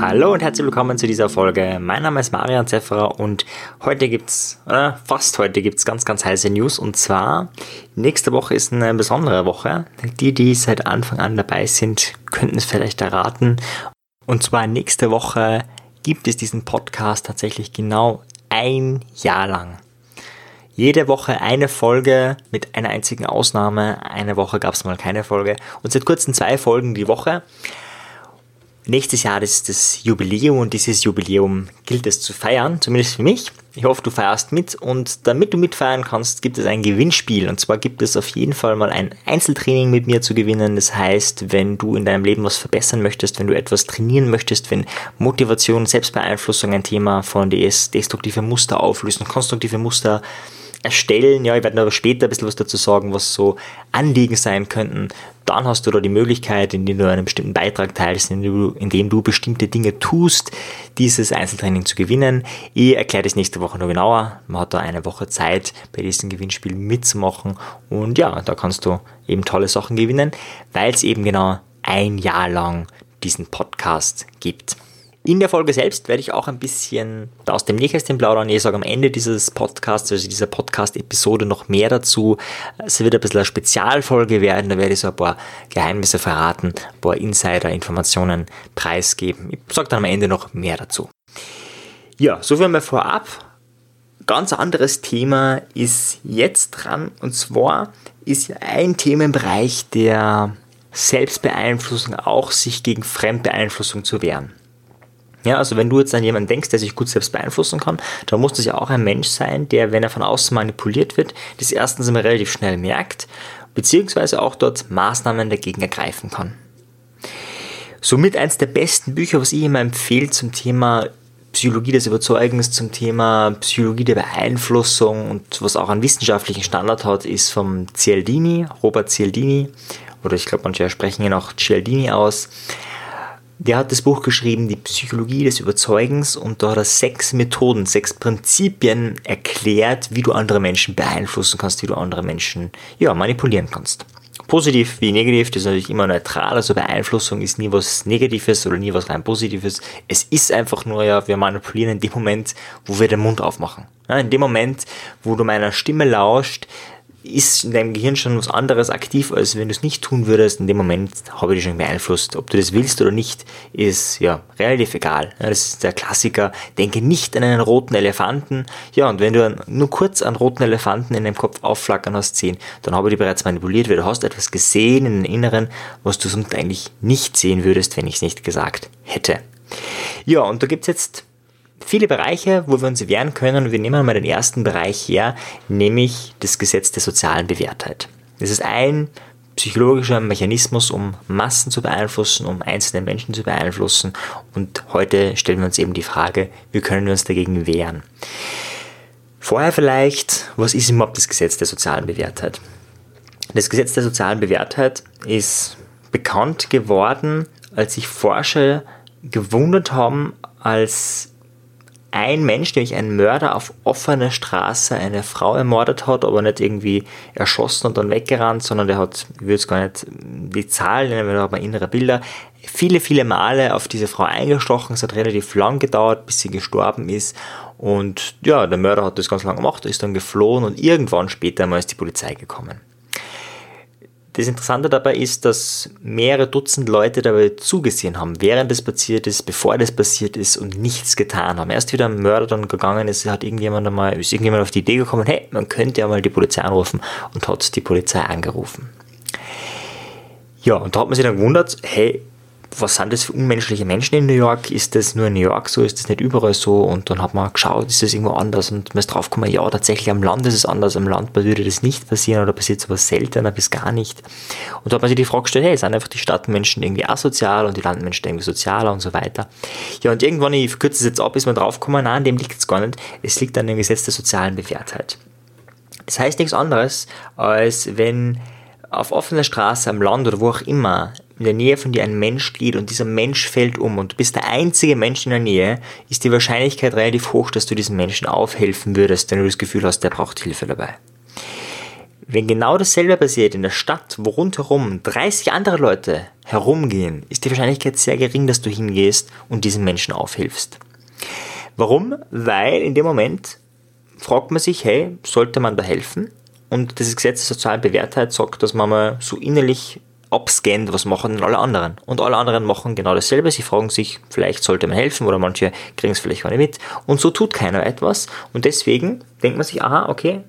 Hallo und herzlich willkommen zu dieser Folge. Mein Name ist Marian Zefferer und heute gibt's, äh, fast heute gibt's ganz, ganz heiße News und zwar nächste Woche ist eine besondere Woche. Die, die seit Anfang an dabei sind, könnten es vielleicht erraten. Und zwar nächste Woche gibt es diesen Podcast tatsächlich genau ein Jahr lang. Jede Woche eine Folge mit einer einzigen Ausnahme. Eine Woche gab es mal keine Folge. Und seit kurzem zwei Folgen die Woche. Nächstes Jahr ist das Jubiläum und dieses Jubiläum gilt es zu feiern, zumindest für mich. Ich hoffe, du feierst mit und damit du mitfeiern kannst, gibt es ein Gewinnspiel. Und zwar gibt es auf jeden Fall mal ein Einzeltraining mit mir zu gewinnen. Das heißt, wenn du in deinem Leben was verbessern möchtest, wenn du etwas trainieren möchtest, wenn Motivation, Selbstbeeinflussung ein Thema von dir ist, destruktive Muster auflösen, konstruktive Muster erstellen. Ja, ich werde aber später ein bisschen was dazu sagen, was so Anliegen sein könnten. Dann hast du da die Möglichkeit, indem du einen bestimmten Beitrag teilst, indem du, indem du bestimmte Dinge tust, dieses Einzeltraining zu gewinnen. Ich erkläre das nächste Woche noch genauer. Man hat da eine Woche Zeit, bei diesem Gewinnspiel mitzumachen. Und ja, da kannst du eben tolle Sachen gewinnen, weil es eben genau ein Jahr lang diesen Podcast gibt. In der Folge selbst werde ich auch ein bisschen aus dem Nähkästchen plaudern. Ich sage am Ende dieses Podcasts, also dieser Podcast-Episode noch mehr dazu. Es wird ein bisschen eine Spezialfolge werden. Da werde ich so ein paar Geheimnisse verraten, ein paar Insider-Informationen preisgeben. Ich sage dann am Ende noch mehr dazu. Ja, so viel mal vorab. Ganz anderes Thema ist jetzt dran. Und zwar ist ja ein Themenbereich der Selbstbeeinflussung auch, sich gegen Fremdbeeinflussung zu wehren. Ja, also wenn du jetzt an jemanden denkst, der sich gut selbst beeinflussen kann, dann muss das ja auch ein Mensch sein, der, wenn er von außen manipuliert wird, das erstens immer relativ schnell merkt, beziehungsweise auch dort Maßnahmen dagegen ergreifen kann. Somit eins der besten Bücher, was ich immer empfehle zum Thema Psychologie des Überzeugens, zum Thema Psychologie der Beeinflussung und was auch einen wissenschaftlichen Standard hat, ist vom Cialdini, Robert Cialdini, oder ich glaube, manche sprechen ihn auch Cialdini aus. Der hat das Buch geschrieben, die Psychologie des Überzeugens, und da hat er sechs Methoden, sechs Prinzipien erklärt, wie du andere Menschen beeinflussen kannst, wie du andere Menschen ja, manipulieren kannst. Positiv wie negativ, das ist natürlich immer neutral, also Beeinflussung ist nie was Negatives oder nie was rein Positives. Es ist einfach nur, ja, wir manipulieren in dem Moment, wo wir den Mund aufmachen. Ja, in dem Moment, wo du meiner Stimme lauscht, ist in deinem Gehirn schon was anderes aktiv, als wenn du es nicht tun würdest. In dem Moment habe ich dich schon beeinflusst. Ob du das willst oder nicht, ist ja relativ egal. Ja, das ist der Klassiker. Denke nicht an einen roten Elefanten. Ja, und wenn du nur kurz einen roten Elefanten in deinem Kopf aufflackern hast sehen, dann habe ich dich bereits manipuliert, weil du hast etwas gesehen in den Inneren, was du sonst eigentlich nicht sehen würdest, wenn ich es nicht gesagt hätte. Ja, und da gibt es jetzt viele Bereiche, wo wir uns wehren können. Wir nehmen mal den ersten Bereich her, nämlich das Gesetz der sozialen Bewährtheit. Das ist ein psychologischer Mechanismus, um Massen zu beeinflussen, um einzelne Menschen zu beeinflussen. Und heute stellen wir uns eben die Frage, wie können wir uns dagegen wehren? Vorher vielleicht, was ist überhaupt das Gesetz der sozialen Bewährtheit? Das Gesetz der sozialen Bewährtheit ist bekannt geworden, als sich Forscher gewundert haben, als ein Mensch, nämlich ein Mörder auf offener Straße eine Frau ermordet hat, aber nicht irgendwie erschossen und dann weggerannt, sondern der hat, ich würde jetzt gar nicht die Zahl nennen, weil da hat innere Bilder, viele, viele Male auf diese Frau eingestochen. Es hat relativ lang gedauert, bis sie gestorben ist. Und ja, der Mörder hat das ganz lange gemacht, ist dann geflohen und irgendwann später mal ist die Polizei gekommen. Das Interessante dabei ist, dass mehrere Dutzend Leute dabei zugesehen haben, während das passiert ist, bevor das passiert ist und nichts getan haben. Erst wieder ein Mörder dann gegangen ist, hat irgendjemand einmal, ist irgendjemand auf die Idee gekommen, hey, man könnte ja mal die Polizei anrufen und hat die Polizei angerufen. Ja, und da hat man sich dann gewundert, hey, was sind das für unmenschliche Menschen in New York? Ist das nur in New York so? Ist das nicht überall so? Und dann hat man geschaut, ist das irgendwo anders? Und man ist draufgekommen, ja, tatsächlich am Land ist es anders. Am Land würde das nicht passieren oder passiert sowas seltener bis gar nicht. Und da hat man sich die Frage gestellt, hey, sind einfach die Stadtmenschen irgendwie asozial und die Landmenschen irgendwie sozialer und so weiter? Ja, und irgendwann, ich kürze es jetzt ab, ist man draufgekommen, nein, an dem liegt es gar nicht. Es liegt an dem Gesetz der sozialen Bewährtheit. Das heißt nichts anderes, als wenn auf offener Straße am Land oder wo auch immer in der Nähe von dir ein Mensch geht und dieser Mensch fällt um und du bist der einzige Mensch in der Nähe, ist die Wahrscheinlichkeit relativ hoch, dass du diesem Menschen aufhelfen würdest, wenn du das Gefühl hast, der braucht Hilfe dabei. Wenn genau dasselbe passiert in der Stadt, wo rundherum 30 andere Leute herumgehen, ist die Wahrscheinlichkeit sehr gering, dass du hingehst und diesen Menschen aufhilfst. Warum? Weil in dem Moment fragt man sich, hey, sollte man da helfen? Und das Gesetz der sozialen Bewährtheit sagt, dass man mal so innerlich abscannt, was machen denn alle anderen? Und alle anderen machen genau dasselbe. Sie fragen sich, vielleicht sollte man helfen oder manche kriegen es vielleicht gar nicht mit. Und so tut keiner etwas. Und deswegen denkt man sich, aha, okay,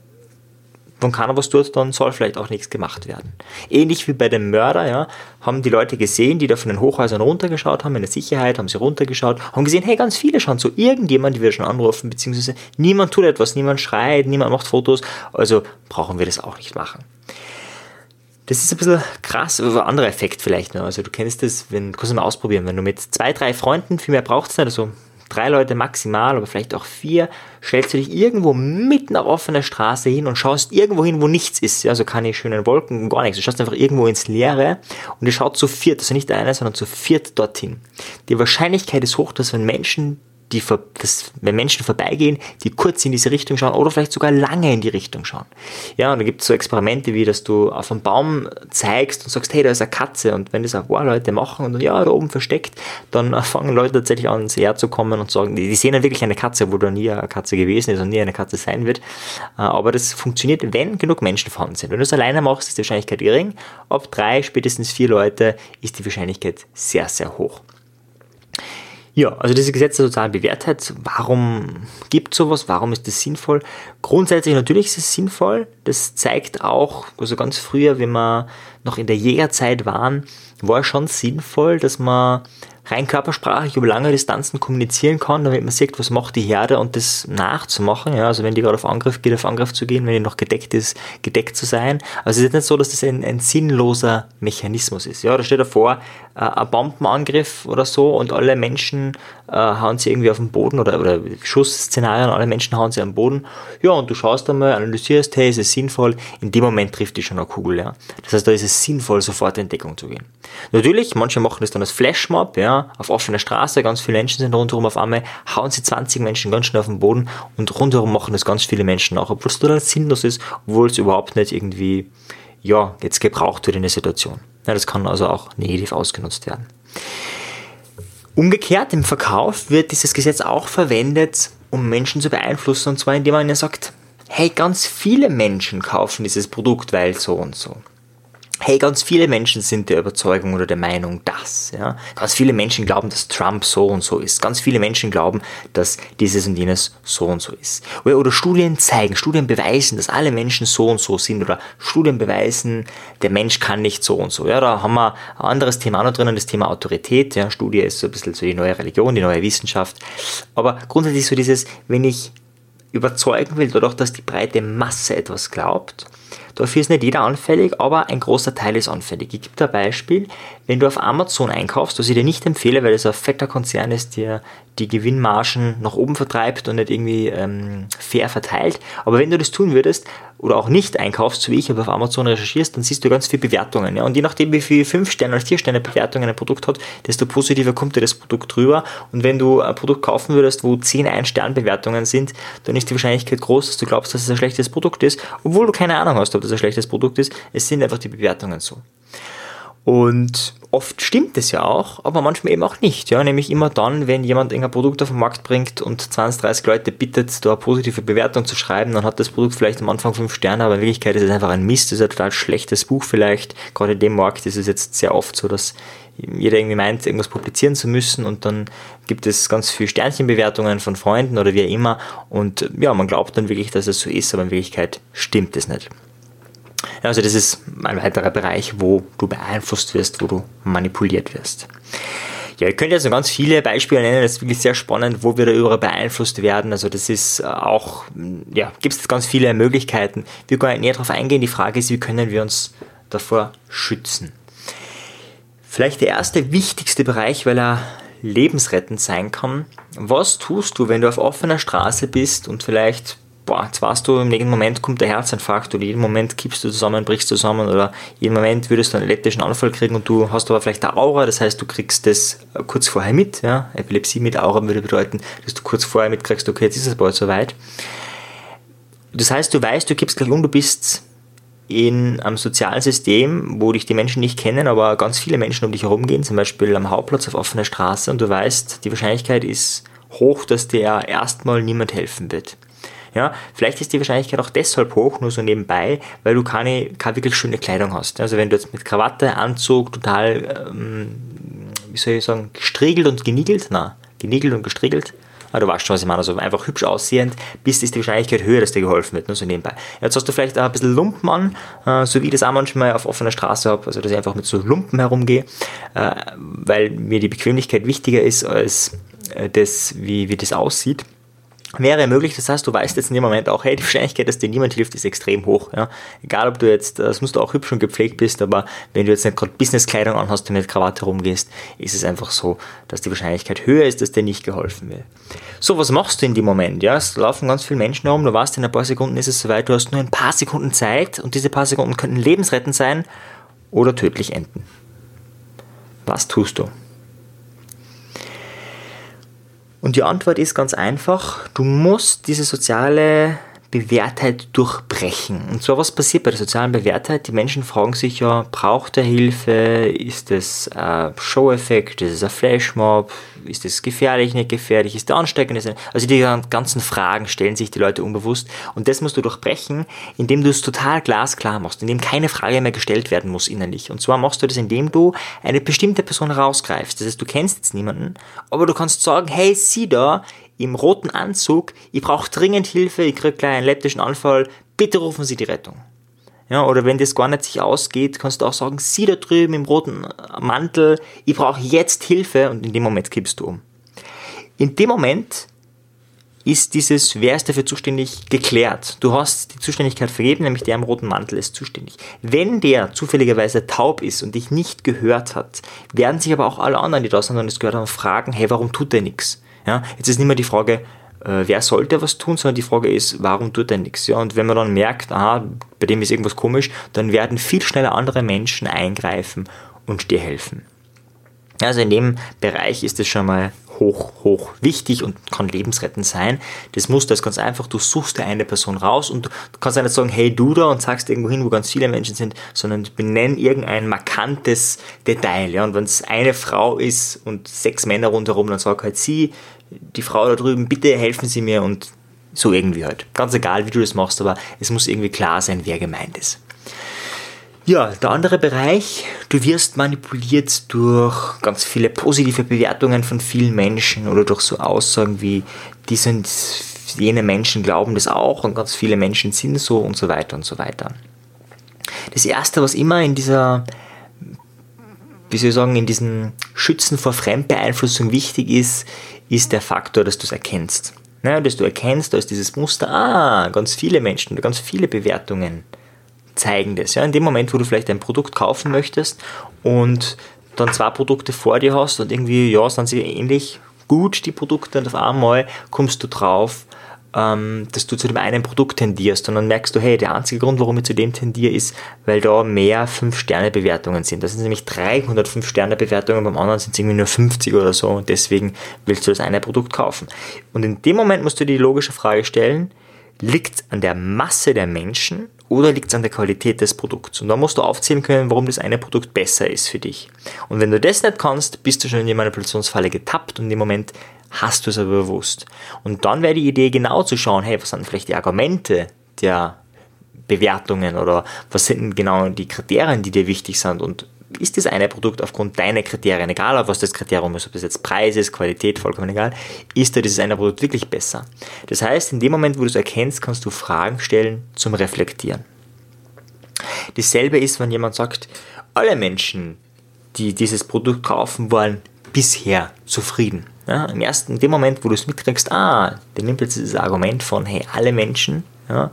wenn keiner was tut, dann soll vielleicht auch nichts gemacht werden. Ähnlich wie bei dem Mörder, ja, haben die Leute gesehen, die da von den Hochhäusern runtergeschaut haben, in der Sicherheit, haben sie runtergeschaut, haben gesehen, hey, ganz viele schauen so, irgendjemand wird schon anrufen, beziehungsweise niemand tut etwas, niemand schreit, niemand macht Fotos, also brauchen wir das auch nicht machen. Das ist ein bisschen krass, aber ein anderer Effekt vielleicht. Ne? Also du kennst das, wenn, du kannst es mal ausprobieren, wenn du mit zwei, drei Freunden, viel mehr braucht es nicht, also drei Leute maximal, aber vielleicht auch vier, stellst du dich irgendwo mitten auf offener Straße hin und schaust irgendwo hin, wo nichts ist. Also keine schönen Wolken, gar nichts. Du schaust einfach irgendwo ins Leere und ihr schaut zu viert, also nicht einer, sondern zu viert dorthin. Die Wahrscheinlichkeit ist hoch, dass wenn Menschen die, das, wenn Menschen vorbeigehen, die kurz in diese Richtung schauen oder vielleicht sogar lange in die Richtung schauen. Ja, und da gibt es so Experimente, wie dass du auf einen Baum zeigst und sagst, hey, da ist eine Katze. Und wenn das ein paar Leute machen und ja, da oben versteckt, dann fangen Leute tatsächlich an, ins Leer zu kommen und sagen, die, die sehen dann wirklich eine Katze, wo da nie eine Katze gewesen ist und nie eine Katze sein wird. Äh, aber das funktioniert, wenn genug Menschen vorhanden sind. Wenn du es alleine machst, ist die Wahrscheinlichkeit gering. Ab drei, spätestens vier Leute ist die Wahrscheinlichkeit sehr, sehr hoch. Ja, also diese Gesetz der sozialen Bewährtheit, warum gibt sowas, warum ist das sinnvoll? Grundsätzlich natürlich ist es sinnvoll, das zeigt auch, also ganz früher, wenn wir noch in der Jägerzeit waren, war schon sinnvoll, dass man rein körpersprachlich über lange Distanzen kommunizieren kann, damit man sieht, was macht die Herde und das nachzumachen. Ja, also wenn die gerade auf Angriff geht, auf Angriff zu gehen, wenn die noch gedeckt ist, gedeckt zu sein. Also es ist nicht so, dass das ein, ein sinnloser Mechanismus ist. Ja, da steht davor, äh, ein Bombenangriff oder so und alle Menschen äh, hauen sie irgendwie auf den Boden oder, oder Schussszenarien, alle Menschen hauen sie am Boden. Ja, und du schaust einmal, analysierst, hey, ist es sinnvoll? In dem Moment trifft dich schon eine Kugel. Ja. Das heißt, da ist es sinnvoll, sofort in Deckung zu gehen. Natürlich, manche machen das dann als Flashmob, ja, auf offener Straße, ganz viele Menschen sind rundherum auf einmal, hauen sie 20 Menschen ganz schnell auf den Boden und rundherum machen das ganz viele Menschen auch, obwohl es total sinnlos ist, obwohl es überhaupt nicht irgendwie, ja, jetzt gebraucht wird in der Situation. Ja, das kann also auch negativ ausgenutzt werden. Umgekehrt im Verkauf wird dieses Gesetz auch verwendet, um Menschen zu beeinflussen, und zwar indem man ihnen sagt, hey, ganz viele Menschen kaufen dieses Produkt, weil so und so hey, ganz viele Menschen sind der Überzeugung oder der Meinung, dass, ja, ganz viele Menschen glauben, dass Trump so und so ist. Ganz viele Menschen glauben, dass dieses und jenes so und so ist. Oder, oder Studien zeigen, Studien beweisen, dass alle Menschen so und so sind. Oder Studien beweisen, der Mensch kann nicht so und so. Ja, da haben wir ein anderes Thema auch noch drinnen, das Thema Autorität. Ja, Studie ist so ein bisschen so die neue Religion, die neue Wissenschaft. Aber grundsätzlich so dieses, wenn ich überzeugen will, dadurch, dass die breite Masse etwas glaubt, Dafür ist nicht jeder anfällig, aber ein großer Teil ist anfällig. Ich gebe dir ein Beispiel. Wenn du auf Amazon einkaufst, was ich dir nicht empfehle, weil es ein fetter Konzern ist, der die Gewinnmargen nach oben vertreibt und nicht irgendwie ähm, fair verteilt. Aber wenn du das tun würdest oder auch nicht einkaufst, so wie ich, aber auf Amazon recherchierst, dann siehst du ganz viele Bewertungen. Ja? Und je nachdem, wie viele 5 Sterne oder 4 Sterne Bewertungen ein Produkt hat, desto positiver kommt dir das Produkt drüber. Und wenn du ein Produkt kaufen würdest, wo 10 Ein-Stern-Bewertungen sind, dann ist die Wahrscheinlichkeit groß, dass du glaubst, dass es ein schlechtes Produkt ist, obwohl du keine Ahnung hast, ob das ein schlechtes Produkt ist. Es sind einfach die Bewertungen so. Und oft stimmt es ja auch, aber manchmal eben auch nicht. Ja? Nämlich immer dann, wenn jemand ein Produkt auf den Markt bringt und 20, 30 Leute bittet, da eine positive Bewertung zu schreiben, dann hat das Produkt vielleicht am Anfang 5 Sterne, aber in Wirklichkeit ist es einfach ein Mist, das ist ein total schlechtes Buch vielleicht. Gerade in dem Markt ist es jetzt sehr oft so, dass jeder irgendwie meint, irgendwas publizieren zu müssen und dann gibt es ganz viele Sternchenbewertungen von Freunden oder wie auch immer und ja, man glaubt dann wirklich, dass es so ist, aber in Wirklichkeit stimmt es nicht. Also das ist ein weiterer Bereich, wo du beeinflusst wirst, wo du manipuliert wirst. Ja, ich könnte jetzt noch ganz viele Beispiele nennen, das ist wirklich sehr spannend, wo wir da überall beeinflusst werden. Also das ist äh, auch, ja, gibt es ganz viele Möglichkeiten. Wir können näher darauf eingehen. Die Frage ist, wie können wir uns davor schützen? Vielleicht der erste wichtigste Bereich, weil er lebensrettend sein kann. Was tust du, wenn du auf offener Straße bist und vielleicht boah, jetzt weißt du, im nächsten Moment kommt der Herzinfarkt oder jeden Moment kippst du zusammen, brichst zusammen oder jeden Moment würdest du einen elektrischen Anfall kriegen und du hast aber vielleicht eine Aura, das heißt, du kriegst das kurz vorher mit, ja, Epilepsie mit Aura würde bedeuten, dass du kurz vorher mitkriegst, okay, jetzt ist es bald soweit. Das heißt, du weißt, du kippst gleich um, du bist in einem sozialen System, wo dich die Menschen nicht kennen, aber ganz viele Menschen um dich herum gehen, zum Beispiel am Hauptplatz auf offener Straße und du weißt, die Wahrscheinlichkeit ist hoch, dass dir erstmal niemand helfen wird. Ja, vielleicht ist die Wahrscheinlichkeit auch deshalb hoch, nur so nebenbei, weil du keine, keine wirklich schöne Kleidung hast. Also wenn du jetzt mit Krawatte, Anzug, total, ähm, wie soll ich sagen, gestriegelt und geniegelt, na, geniegelt und gestriegelt, aber du weißt schon, was ich meine, also einfach hübsch aussehend bist, ist die Wahrscheinlichkeit höher, dass dir geholfen wird, nur so nebenbei. Jetzt hast du vielleicht auch ein bisschen Lumpen an, äh, so wie ich das auch manchmal auf offener Straße habe, also dass ich einfach mit so Lumpen herumgehe, äh, weil mir die Bequemlichkeit wichtiger ist als äh, das, wie, wie das aussieht wäre möglich. Das heißt, du weißt jetzt in dem Moment auch, hey, die Wahrscheinlichkeit, dass dir niemand hilft, ist extrem hoch. Ja? Egal, ob du jetzt, das musst du auch hübsch und gepflegt bist, aber wenn du jetzt nicht gerade Businesskleidung anhast und mit Krawatte rumgehst, ist es einfach so, dass die Wahrscheinlichkeit höher ist, dass dir nicht geholfen wird. So, was machst du in dem Moment? Ja, es laufen ganz viele Menschen herum, du weißt, in ein paar Sekunden ist es soweit, du hast nur ein paar Sekunden Zeit und diese paar Sekunden könnten lebensrettend sein oder tödlich enden. Was tust du? Und die Antwort ist ganz einfach, du musst diese soziale Bewährtheit durchbrechen. Und zwar, was passiert bei der sozialen Bewährtheit? Die Menschen fragen sich ja, braucht er Hilfe? Ist das ein Show-Effekt? Ist es ein Flashmob? Ist das gefährlich, nicht gefährlich? Ist der ansteckend? Also die ganzen Fragen stellen sich die Leute unbewusst. Und das musst du durchbrechen, indem du es total glasklar machst, indem keine Frage mehr gestellt werden muss innerlich. Und zwar machst du das, indem du eine bestimmte Person rausgreifst. Das heißt, du kennst jetzt niemanden, aber du kannst sagen, hey, sieh da, im roten Anzug, ich brauche dringend Hilfe, ich kriege gleich einen leptischen Anfall, bitte rufen Sie die Rettung. Ja, oder wenn das gar nicht sich ausgeht, kannst du auch sagen, Sie da drüben im roten Mantel, ich brauche jetzt Hilfe und in dem Moment kippst du um. In dem Moment ist dieses, wer ist dafür zuständig, geklärt. Du hast die Zuständigkeit vergeben, nämlich der im roten Mantel ist zuständig. Wenn der zufälligerweise taub ist und dich nicht gehört hat, werden sich aber auch alle anderen, die da sind und es gehört haben, fragen, hey, warum tut der nichts? Ja, jetzt ist nicht mehr die Frage, äh, wer sollte was tun, sondern die Frage ist, warum tut er nichts? Ja, und wenn man dann merkt, aha, bei dem ist irgendwas komisch, dann werden viel schneller andere Menschen eingreifen und dir helfen. Also in dem Bereich ist es schon mal hoch, hoch wichtig und kann lebensrettend sein. Das Muster ist ganz einfach, du suchst dir eine Person raus und du kannst ja nicht sagen, hey du da und sagst irgendwo hin, wo ganz viele Menschen sind, sondern benenn irgendein markantes Detail. Ja? Und wenn es eine Frau ist und sechs Männer rundherum, dann sag halt sie, die Frau da drüben, bitte helfen Sie mir und so irgendwie halt. Ganz egal, wie du das machst, aber es muss irgendwie klar sein, wer gemeint ist. Ja, der andere Bereich, du wirst manipuliert durch ganz viele positive Bewertungen von vielen Menschen oder durch so Aussagen wie, die sind, jene Menschen glauben das auch und ganz viele Menschen sind so und so weiter und so weiter. Das erste, was immer in dieser, wie soll ich sagen, in diesem Schützen vor Fremdbeeinflussung wichtig ist, ist der Faktor, dass du es erkennst. Ja, dass du erkennst, da ist dieses Muster, ah, ganz viele Menschen, ganz viele Bewertungen zeigen das. Ja? In dem Moment, wo du vielleicht ein Produkt kaufen möchtest und dann zwei Produkte vor dir hast und irgendwie, ja, sind sie ähnlich gut, die Produkte, und auf einmal kommst du drauf, ähm, dass du zu dem einen Produkt tendierst und dann merkst du, hey, der einzige Grund, warum ich zu dem tendiere, ist, weil da mehr 5-Sterne-Bewertungen sind. Das sind nämlich 300 5-Sterne-Bewertungen, beim anderen sind es irgendwie nur 50 oder so und deswegen willst du das eine Produkt kaufen. Und in dem Moment musst du dir die logische Frage stellen, liegt es an der Masse der Menschen oder liegt es an der Qualität des Produkts? Und da musst du aufzählen können, warum das eine Produkt besser ist für dich. Und wenn du das nicht kannst, bist du schon in die Manipulationsfalle getappt und im Moment hast du es aber bewusst. Und dann wäre die Idee genau zu schauen, hey, was sind vielleicht die Argumente der Bewertungen oder was sind genau die Kriterien, die dir wichtig sind und ist das eine Produkt aufgrund deiner Kriterien, egal auf was das Kriterium ist, ob das jetzt Preis ist, Qualität, vollkommen egal, ist da dieses eine Produkt wirklich besser. Das heißt, in dem Moment, wo du es erkennst, kannst du Fragen stellen zum Reflektieren. Dasselbe ist, wenn jemand sagt, alle Menschen, die dieses Produkt kaufen, waren bisher zufrieden. Ja, Im ersten, in dem Moment, wo du es mitkriegst, ah, der nimmt jetzt dieses Argument von, hey, alle Menschen, ja,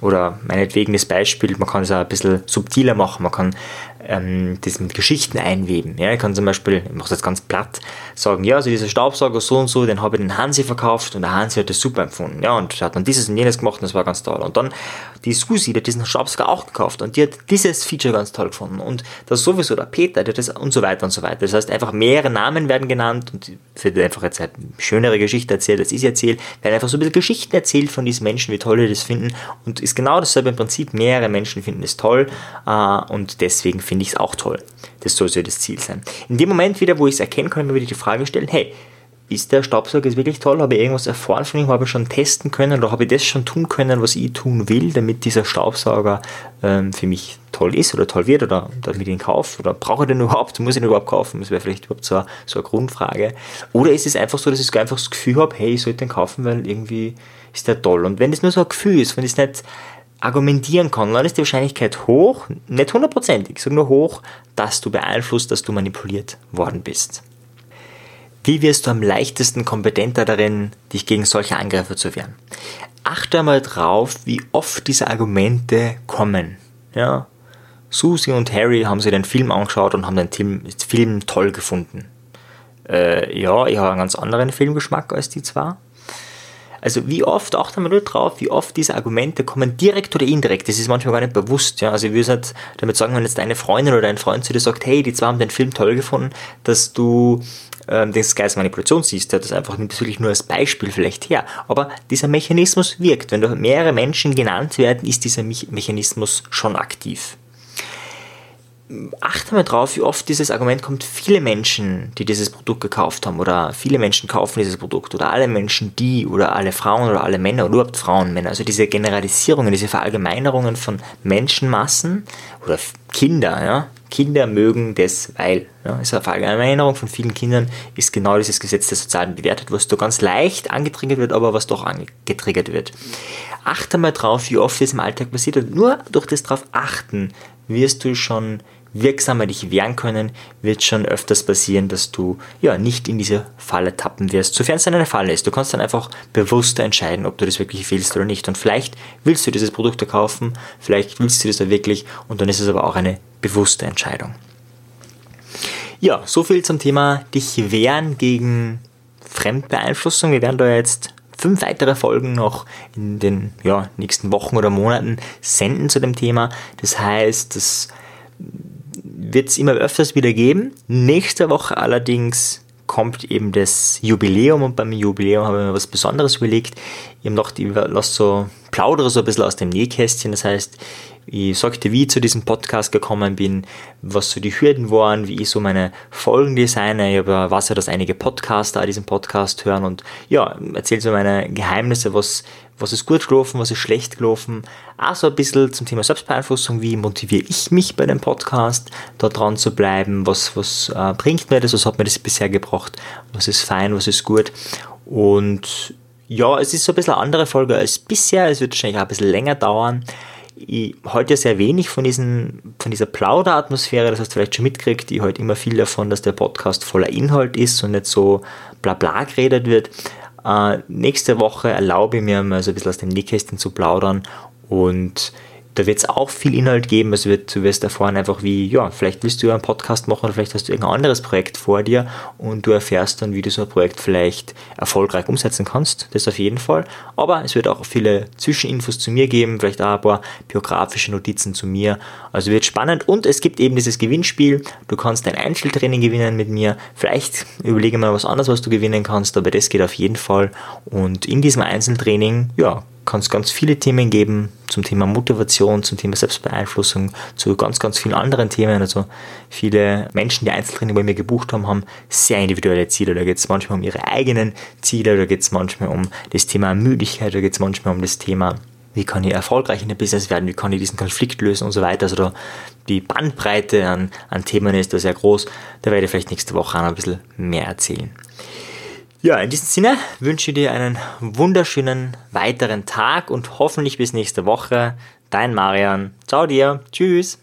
oder meinetwegen das Beispiel, man kann es auch ein bisschen subtiler machen, man kann ähm, das mit Geschichten einweben. Ja, ich kann zum Beispiel, ich mache das jetzt ganz platt, sagen, ja, also dieser Staubsauger so und so, den habe ich den Hansi verkauft und der Hansi hat das super empfunden. Ja, und hat dann dieses und jenes gemacht und das war ganz toll. Und dann die Susi, die hat diesen Staubsauger auch gekauft und die hat dieses Feature ganz toll gefunden. Und das sowieso der Peter, der das und so weiter und so weiter. Das heißt, einfach mehrere Namen werden genannt und wird einfach jetzt eine schönere Geschichte erzählt, als ich sie erzähle, werden einfach so ein bisschen Geschichten erzählt von diesen Menschen, wie toll die das finden und ist genau dasselbe im Prinzip. Mehrere Menschen finden es toll äh, und deswegen finde ich es auch toll. Das soll so das Ziel sein. In dem Moment wieder, wo ich es erkennen kann, würde ich die Frage stellen, hey, ist der Staubsauger jetzt wirklich toll? Habe ich irgendwas erfahren von ihm? Habe ich schon testen können oder habe ich das schon tun können, was ich tun will, damit dieser Staubsauger ähm, für mich toll ist oder toll wird oder damit ich ihn kaufe? Oder brauche ich den überhaupt? Muss ich ihn überhaupt kaufen? Das wäre vielleicht überhaupt so eine, so eine Grundfrage. Oder ist es einfach so, dass ich einfach das Gefühl habe, hey, ich sollte den kaufen, weil irgendwie ist der toll. Und wenn es nur so ein Gefühl ist, wenn es nicht argumentieren kann, dann ist die Wahrscheinlichkeit hoch, nicht hundertprozentig, sondern nur hoch, dass du beeinflusst, dass du manipuliert worden bist. Wie wirst du am leichtesten kompetenter darin, dich gegen solche Angriffe zu wehren? Achte einmal drauf, wie oft diese Argumente kommen. Ja? Susie und Harry haben sich den Film angeschaut und haben den Film toll gefunden. Äh, ja, ich habe einen ganz anderen Filmgeschmack als die zwei. Also wie oft, achte mal nur drauf, wie oft diese Argumente kommen, direkt oder indirekt. Das ist manchmal gar nicht bewusst. Ja? Also ich würde halt damit sagen, wenn jetzt deine Freundin oder dein Freund zu dir sagt, hey, die zwei haben den Film toll gefunden, dass du ähm, als Manipulation siehst, ja, das einfach wirklich nur als Beispiel vielleicht her. Aber dieser Mechanismus wirkt. Wenn mehrere Menschen genannt werden, ist dieser Mechanismus schon aktiv achte mal drauf, wie oft dieses Argument kommt. Viele Menschen, die dieses Produkt gekauft haben, oder viele Menschen kaufen dieses Produkt, oder alle Menschen, die, oder alle Frauen, oder alle Männer, oder überhaupt Frauen, Männer. Also diese Generalisierungen, diese Verallgemeinerungen von Menschenmassen oder Kinder, ja. Kinder mögen das, weil, ja, ist eine Verallgemeinerung von vielen Kindern, ist genau dieses Gesetz der sozialen Bewertung, was da ganz leicht angetriggert wird, aber was doch angetriggert wird. Achte mal drauf, wie oft das im Alltag passiert und nur durch das drauf achten wirst du schon wirksamer dich wehren können, wird schon öfters passieren, dass du ja nicht in diese Falle tappen wirst, sofern es dann eine Falle ist. Du kannst dann einfach bewusster entscheiden, ob du das wirklich willst oder nicht. Und vielleicht willst du dieses Produkt kaufen, vielleicht willst du das da wirklich und dann ist es aber auch eine bewusste Entscheidung. Ja, so viel zum Thema dich wehren gegen Fremdbeeinflussung. Wir werden da jetzt fünf weitere Folgen noch in den ja, nächsten Wochen oder Monaten senden zu dem Thema. Das heißt, das wird es immer öfters wieder geben. Nächste Woche allerdings kommt eben das Jubiläum und beim Jubiläum habe ich mir was Besonderes überlegt. Ich habe noch die, lass so, plaudere so ein bisschen aus dem Nähkästchen. Das heißt, ich sagte, wie ich zu diesem Podcast gekommen bin, was so die Hürden waren, wie ich so meine Folgen designe. Ich habe, weiß ja, dass einige Podcaster diesen Podcast hören und ja, erzähle so meine Geheimnisse, was, was ist gut gelaufen, was ist schlecht gelaufen. Auch so ein bisschen zum Thema Selbstbeeinflussung, wie motiviere ich mich bei dem Podcast, da dran zu bleiben, was, was äh, bringt mir das, was hat mir das bisher gebracht, was ist fein, was ist gut. Und ja, es ist so ein bisschen eine andere Folge als bisher, es wird wahrscheinlich auch ein bisschen länger dauern ich halte ja sehr wenig von, diesen, von dieser Plauderatmosphäre, das hast du vielleicht schon mitgekriegt, ich halte immer viel davon, dass der Podcast voller Inhalt ist und nicht so bla bla geredet wird. Äh, nächste Woche erlaube ich mir mal so ein bisschen aus dem Nähkästchen zu plaudern und da wird es auch viel Inhalt geben. Also wird, du wirst erfahren einfach wie, ja, vielleicht willst du ja einen Podcast machen oder vielleicht hast du irgendein anderes Projekt vor dir und du erfährst dann, wie du so ein Projekt vielleicht erfolgreich umsetzen kannst. Das auf jeden Fall. Aber es wird auch viele Zwischeninfos zu mir geben, vielleicht auch ein paar biografische Notizen zu mir. Also wird spannend und es gibt eben dieses Gewinnspiel. Du kannst ein Einzeltraining gewinnen mit mir. Vielleicht überlege mal was anderes, was du gewinnen kannst, aber das geht auf jeden Fall. Und in diesem Einzeltraining, ja, kann es ganz viele Themen geben zum Thema Motivation, zum Thema Selbstbeeinflussung, zu ganz, ganz vielen anderen Themen. Also viele Menschen, die Einzeltraining bei mir gebucht haben, haben sehr individuelle Ziele. Da geht es manchmal um ihre eigenen Ziele, da geht es manchmal um das Thema Müdigkeit, da geht es manchmal um das Thema wie kann ich erfolgreich in der Business werden, wie kann ich diesen Konflikt lösen und so weiter. Also da die Bandbreite an, an Themen ist da sehr groß. Da werde ich vielleicht nächste Woche auch noch ein bisschen mehr erzählen. Ja, in diesem Sinne wünsche ich dir einen wunderschönen weiteren Tag und hoffentlich bis nächste Woche. Dein Marian. Ciao dir. Tschüss.